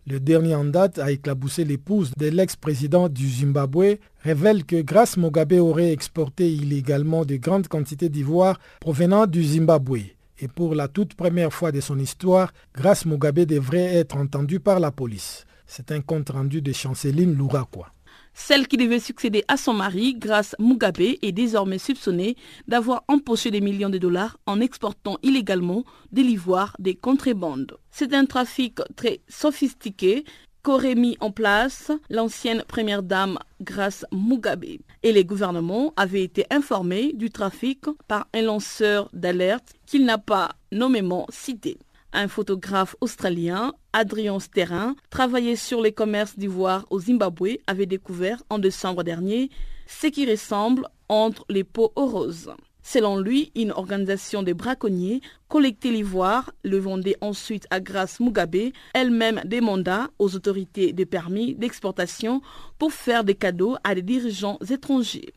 Le dernier en date a éclaboussé l'épouse de l'ex-président du Zimbabwe, révèle que Grace Mugabe aurait exporté illégalement de grandes quantités d'ivoire provenant du Zimbabwe. Et pour la toute première fois de son histoire, Grace Mugabe devrait être entendue par la police. C'est un compte rendu de Chanceline Louraquois. Celle qui devait succéder à son mari, Grace Mugabe, est désormais soupçonnée d'avoir empoché des millions de dollars en exportant illégalement de l'ivoire des contrebandes. C'est un trafic très sophistiqué qu'aurait mis en place l'ancienne première dame Grace Mugabe. Et les gouvernements avaient été informés du trafic par un lanceur d'alerte qu'il n'a pas nommément cité. Un photographe australien, Adrien Sterrin, travaillait sur les commerces d'ivoire au Zimbabwe, avait découvert en décembre dernier ce qui ressemble entre les pots aux roses. Selon lui, une organisation de braconniers collectait l'ivoire, le vendait ensuite à Grace Mugabe, elle-même demanda aux autorités de permis d'exportation pour faire des cadeaux à des dirigeants étrangers.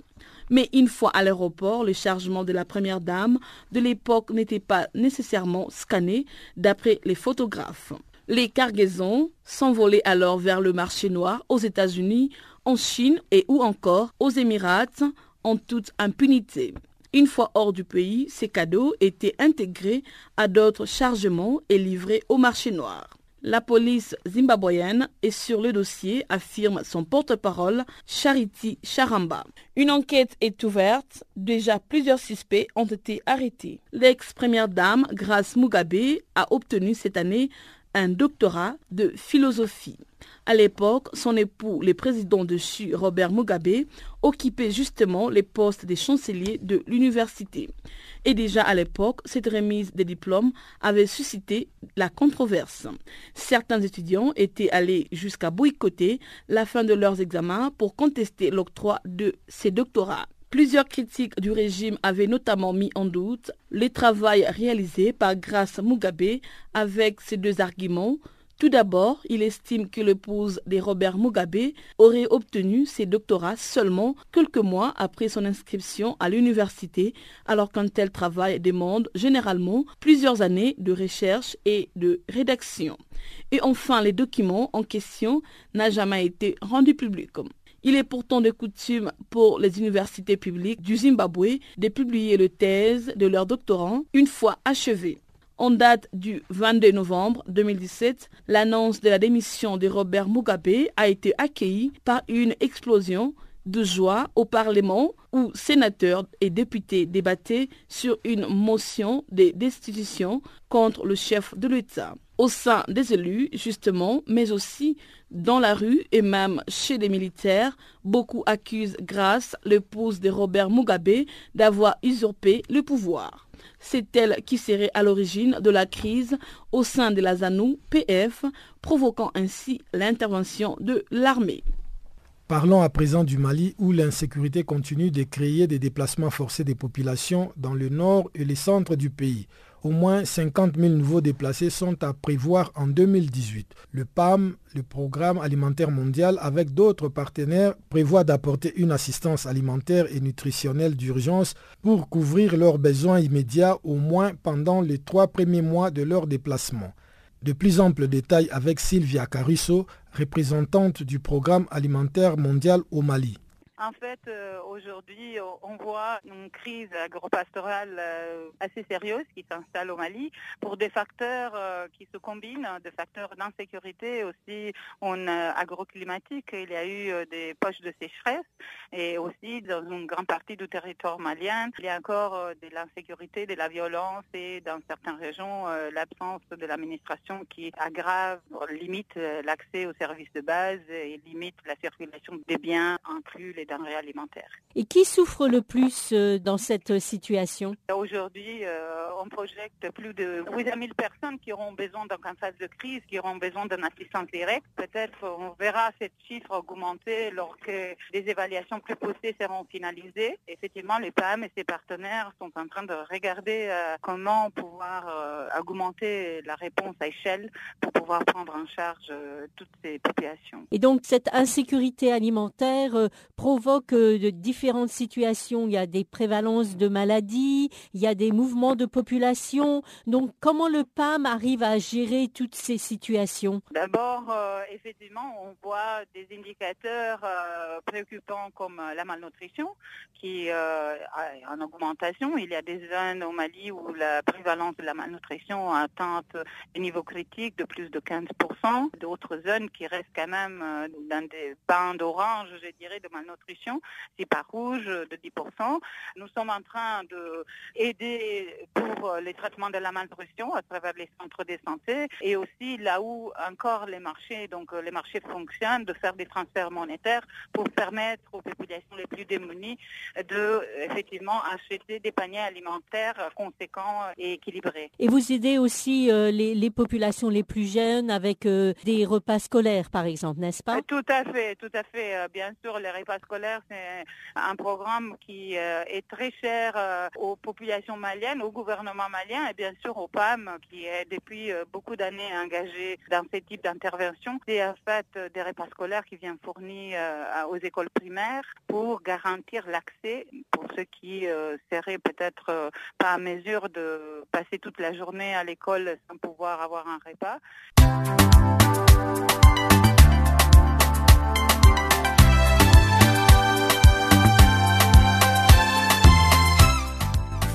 Mais une fois à l'aéroport, le chargement de la première dame de l'époque n'était pas nécessairement scanné d'après les photographes. Les cargaisons s'envolaient alors vers le marché noir aux États-Unis, en Chine et ou encore aux Émirats en toute impunité. Une fois hors du pays, ces cadeaux étaient intégrés à d'autres chargements et livrés au marché noir. La police zimbabwéenne est sur le dossier, affirme son porte-parole Charity Charamba. Une enquête est ouverte. Déjà plusieurs suspects ont été arrêtés. L'ex-première dame, Grace Mugabe, a obtenu cette année un doctorat de philosophie. À l'époque, son époux, le président de CHU, Robert Mugabe, occupait justement les postes des chanceliers de l'université. Et déjà à l'époque, cette remise des diplômes avait suscité la controverse. Certains étudiants étaient allés jusqu'à boycotter la fin de leurs examens pour contester l'octroi de ces doctorats. Plusieurs critiques du régime avaient notamment mis en doute le travail réalisé par Grace Mugabe avec ces deux arguments tout d'abord, il estime que l'épouse de Robert Mugabe aurait obtenu ses doctorats seulement quelques mois après son inscription à l'université, alors qu'un tel travail demande généralement plusieurs années de recherche et de rédaction. Et enfin, les documents en question n'ont jamais été rendus publics. Il est pourtant de coutume pour les universités publiques du Zimbabwe de publier le thèse de leurs doctorants une fois achevés. En date du 22 novembre 2017, l'annonce de la démission de Robert Mugabe a été accueillie par une explosion de joie au Parlement où sénateurs et députés débattaient sur une motion de destitution contre le chef de l'État. Au sein des élus, justement, mais aussi dans la rue et même chez des militaires, beaucoup accusent grâce l'épouse de Robert Mugabe d'avoir usurpé le pouvoir. C'est elle qui serait à l'origine de la crise au sein de la ZANU-PF, provoquant ainsi l'intervention de l'armée. Parlons à présent du Mali où l'insécurité continue de créer des déplacements forcés des populations dans le nord et les centres du pays. Au moins 50 000 nouveaux déplacés sont à prévoir en 2018. Le PAM, le Programme alimentaire mondial, avec d'autres partenaires, prévoit d'apporter une assistance alimentaire et nutritionnelle d'urgence pour couvrir leurs besoins immédiats au moins pendant les trois premiers mois de leur déplacement. De plus amples détails avec Sylvia Caruso, représentante du Programme alimentaire mondial au Mali. En fait, euh, aujourd'hui, on voit une crise agropastorale euh, assez sérieuse qui s'installe au Mali pour des facteurs euh, qui se combinent, des facteurs d'insécurité aussi en agroclimatique. Il y a eu des poches de sécheresse et aussi dans une grande partie du territoire malien, il y a encore de l'insécurité, de la violence et dans certaines régions, l'absence de l'administration qui aggrave, limite l'accès aux services de base et limite la circulation des biens inclus les denrées alimentaires. Et qui souffre le plus euh, dans cette situation? Aujourd'hui, euh, on projette plus de 8 000 personnes qui auront besoin, dans une phase de crise, qui auront besoin d'une assistance directe. Peut-être on verra cette chiffre augmenter lorsque des évaluations plus poussées seront finalisées. Effectivement, les PAM et ses partenaires sont en train de regarder euh, comment pouvoir augmenter la réponse à échelle pour pouvoir prendre en charge toutes ces populations. Et donc cette insécurité alimentaire provoque de différentes situations. Il y a des prévalences de maladies, il y a des mouvements de population. Donc comment le PAM arrive à gérer toutes ces situations? D'abord, euh, effectivement, on voit des indicateurs euh, préoccupants comme la malnutrition qui euh, est en augmentation. Il y a des zones au Mali où la prévalence de la malnutrition atteint des niveaux critiques de plus de 15%. D'autres zones qui restent quand même dans des bandes orange, je dirais, de malnutrition. C'est pas rouge de 10%. Nous sommes en train d'aider pour les traitements de la malnutrition à travers les centres de santé et aussi là où encore les marchés, donc les marchés fonctionnent, de faire des transferts monétaires pour permettre aux populations les plus démunies de effectivement acheter des paniers alimentaires conséquents et équilibrés. Et vous aidez aussi euh, les, populations les plus jeunes avec euh, des repas scolaires, par exemple, n'est-ce pas? Tout à fait, tout à fait. Euh, bien sûr, les repas scolaires, c'est un programme qui est très cher aux populations maliennes, au gouvernement malien et bien sûr au PAM qui est depuis beaucoup d'années engagé dans ce type d'intervention. C'est en fait des repas scolaires qui viennent fournir aux écoles primaires pour garantir l'accès pour ceux qui seraient peut-être pas à mesure de passer toute la journée à l'école sans pouvoir avoir un repas.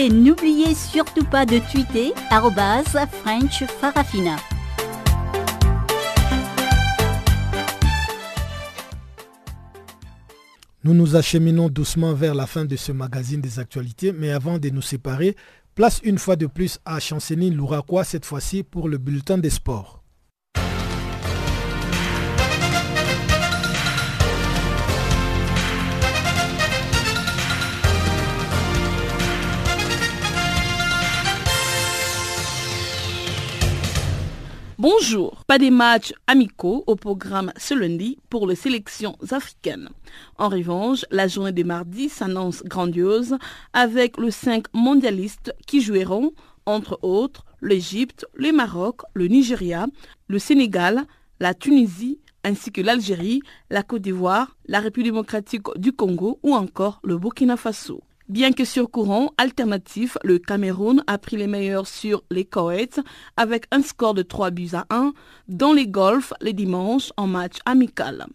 Et n'oubliez surtout pas de tweeter French Farafina. Nous nous acheminons doucement vers la fin de ce magazine des actualités, mais avant de nous séparer, place une fois de plus à Chanceny Louraquois, cette fois-ci pour le bulletin des sports. Bonjour, pas des matchs amicaux au programme ce lundi pour les sélections africaines. En revanche, la journée de mardi s'annonce grandiose avec les cinq mondialistes qui joueront, entre autres, l'Égypte, le Maroc, le Nigeria, le Sénégal, la Tunisie, ainsi que l'Algérie, la Côte d'Ivoire, la République démocratique du Congo ou encore le Burkina Faso. Bien que sur courant alternatif, le Cameroun a pris les meilleurs sur les Koweït avec un score de 3 buts à 1 dans les golfs les dimanches en match amical.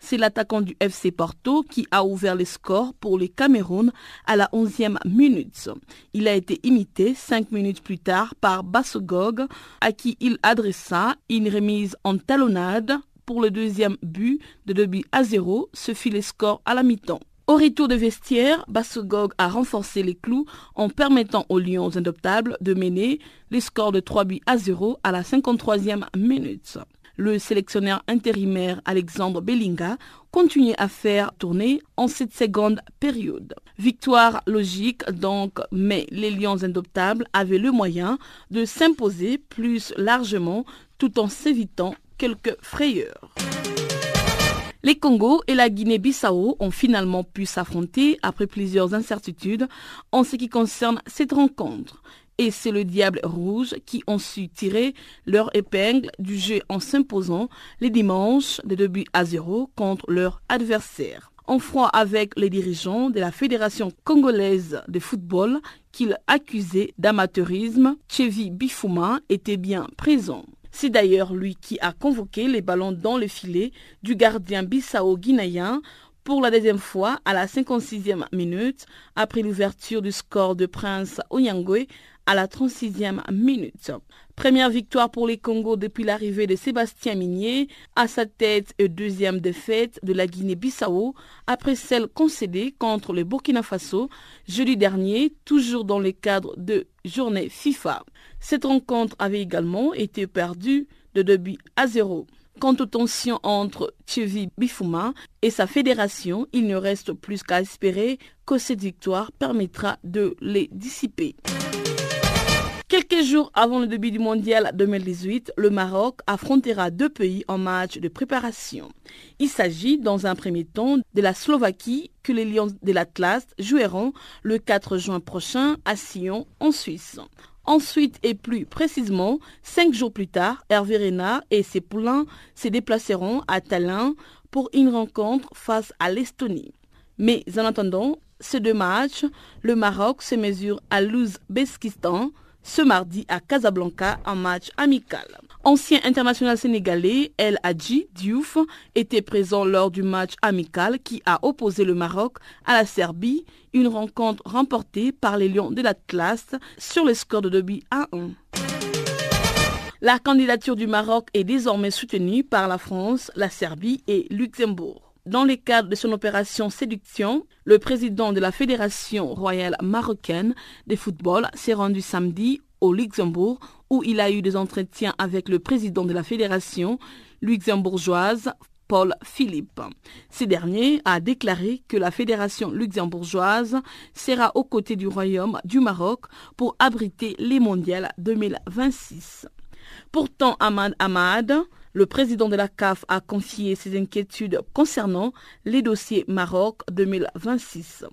C'est l'attaquant du FC Porto qui a ouvert les scores pour les Cameroun à la 11e minute. Il a été imité 5 minutes plus tard par Bassogog à qui il adressa une remise en talonnade pour le deuxième but de 2 buts à 0. Ce fut les scores à la mi-temps. Au retour de vestiaire, Bassogog a renforcé les clous en permettant aux Lions indoptables de mener les scores de 3 buts à 0 à la 53e minute. Le sélectionneur intérimaire Alexandre Bellinga continue à faire tourner en cette seconde période. Victoire logique donc, mais les Lions indoptables avaient le moyen de s'imposer plus largement tout en s'évitant quelques frayeurs. Les Congo et la Guinée-Bissau ont finalement pu s'affronter après plusieurs incertitudes en ce qui concerne cette rencontre. Et c'est le Diable Rouge qui ont su tirer leur épingle du jeu en s'imposant les dimanches de 2 buts à 0 contre leur adversaire. En froid avec les dirigeants de la Fédération congolaise de football qu'ils accusaient d'amateurisme, Chevi Bifouma était bien présent. C'est d'ailleurs lui qui a convoqué les ballons dans le filet du gardien bissau-guinéen pour la deuxième fois à la 56e minute après l'ouverture du score de Prince Onyangwe à la 36e minute. Première victoire pour les Congos depuis l'arrivée de Sébastien Minier à sa tête et deuxième défaite de la Guinée-Bissau après celle concédée contre le Burkina Faso jeudi dernier, toujours dans le cadre de journée FIFA. Cette rencontre avait également été perdue de 2 buts à 0. Quant aux tensions entre Tchevi Bifouma et sa fédération, il ne reste plus qu'à espérer que cette victoire permettra de les dissiper. Quelques jours avant le début du mondial 2018, le Maroc affrontera deux pays en match de préparation. Il s'agit dans un premier temps de la Slovaquie que les Lions de l'Atlas joueront le 4 juin prochain à Sion en Suisse. Ensuite et plus précisément, cinq jours plus tard, Hervé Renard et ses poulains se déplaceront à Tallinn pour une rencontre face à l'Estonie. Mais en attendant ces deux matchs, le Maroc se mesure à l'Ouzbékistan ce mardi à Casablanca en match amical. Ancien international sénégalais, El Hadji Diouf était présent lors du match amical qui a opposé le Maroc à la Serbie, une rencontre remportée par les Lions de l'Atlas sur le score de 2 à 1. La candidature du Maroc est désormais soutenue par la France, la Serbie et Luxembourg. Dans le cadre de son opération séduction, le président de la Fédération royale marocaine de football s'est rendu samedi au Luxembourg où il a eu des entretiens avec le président de la fédération luxembourgeoise Paul Philippe. Ce dernier a déclaré que la fédération luxembourgeoise sera aux côtés du Royaume du Maroc pour abriter les mondiales 2026. Pourtant, Ahmad Ahmad, le président de la CAF a confié ses inquiétudes concernant les dossiers Maroc 2026.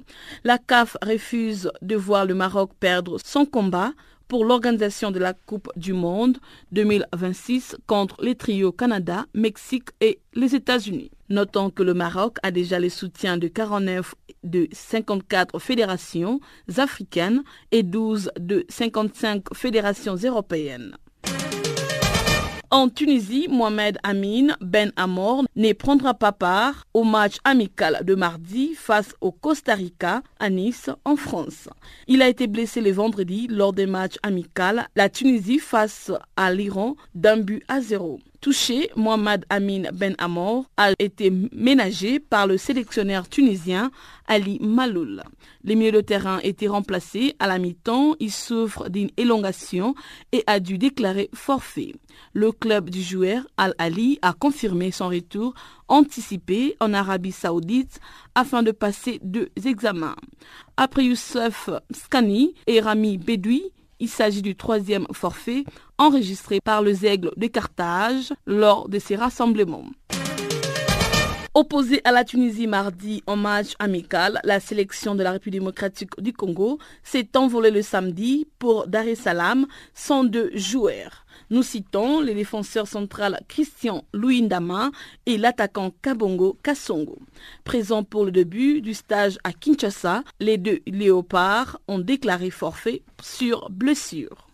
La CAF refuse de voir le Maroc perdre son combat pour l'organisation de la Coupe du Monde 2026 contre les trios Canada, Mexique et les États-Unis. Notons que le Maroc a déjà le soutien de 49 de 54 fédérations africaines et 12 de 55 fédérations européennes. En Tunisie, Mohamed Amin Ben Amor ne prendra pas part au match amical de mardi face au Costa Rica à Nice en France. Il a été blessé le vendredi lors des matchs amicaux la Tunisie face à l'Iran d'un but à zéro. Touché, Mohamed Amin Ben Amor a été ménagé par le sélectionneur tunisien Ali Maloul. Les milieux de terrain étaient remplacés à la mi-temps. Il souffre d'une élongation et a dû déclarer forfait. Le club du joueur Al-Ali a confirmé son retour anticipé en Arabie Saoudite afin de passer deux examens. Après Youssef Skani et Rami Bedoui, il s'agit du troisième forfait enregistré par le Zègle de Carthage lors de ces rassemblements. Opposé à la Tunisie mardi en match amical, la sélection de la République démocratique du Congo s'est envolée le samedi pour Dar es Salaam sans deux joueurs. Nous citons les défenseurs central Christian Louindama et l'attaquant Kabongo Kassongo. Présents pour le début du stage à Kinshasa, les deux léopards ont déclaré forfait sur blessure.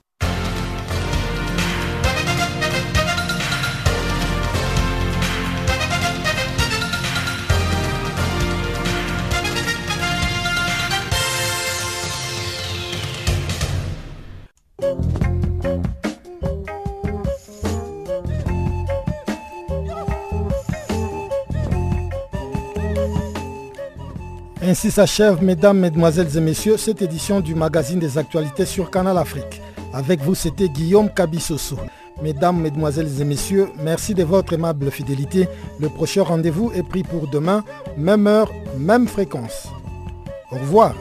Ainsi s'achève, mesdames, mesdemoiselles et messieurs, cette édition du magazine des actualités sur Canal Afrique. Avec vous, c'était Guillaume Cabissoso. Mesdames, mesdemoiselles et messieurs, merci de votre aimable fidélité. Le prochain rendez-vous est pris pour demain, même heure, même fréquence. Au revoir.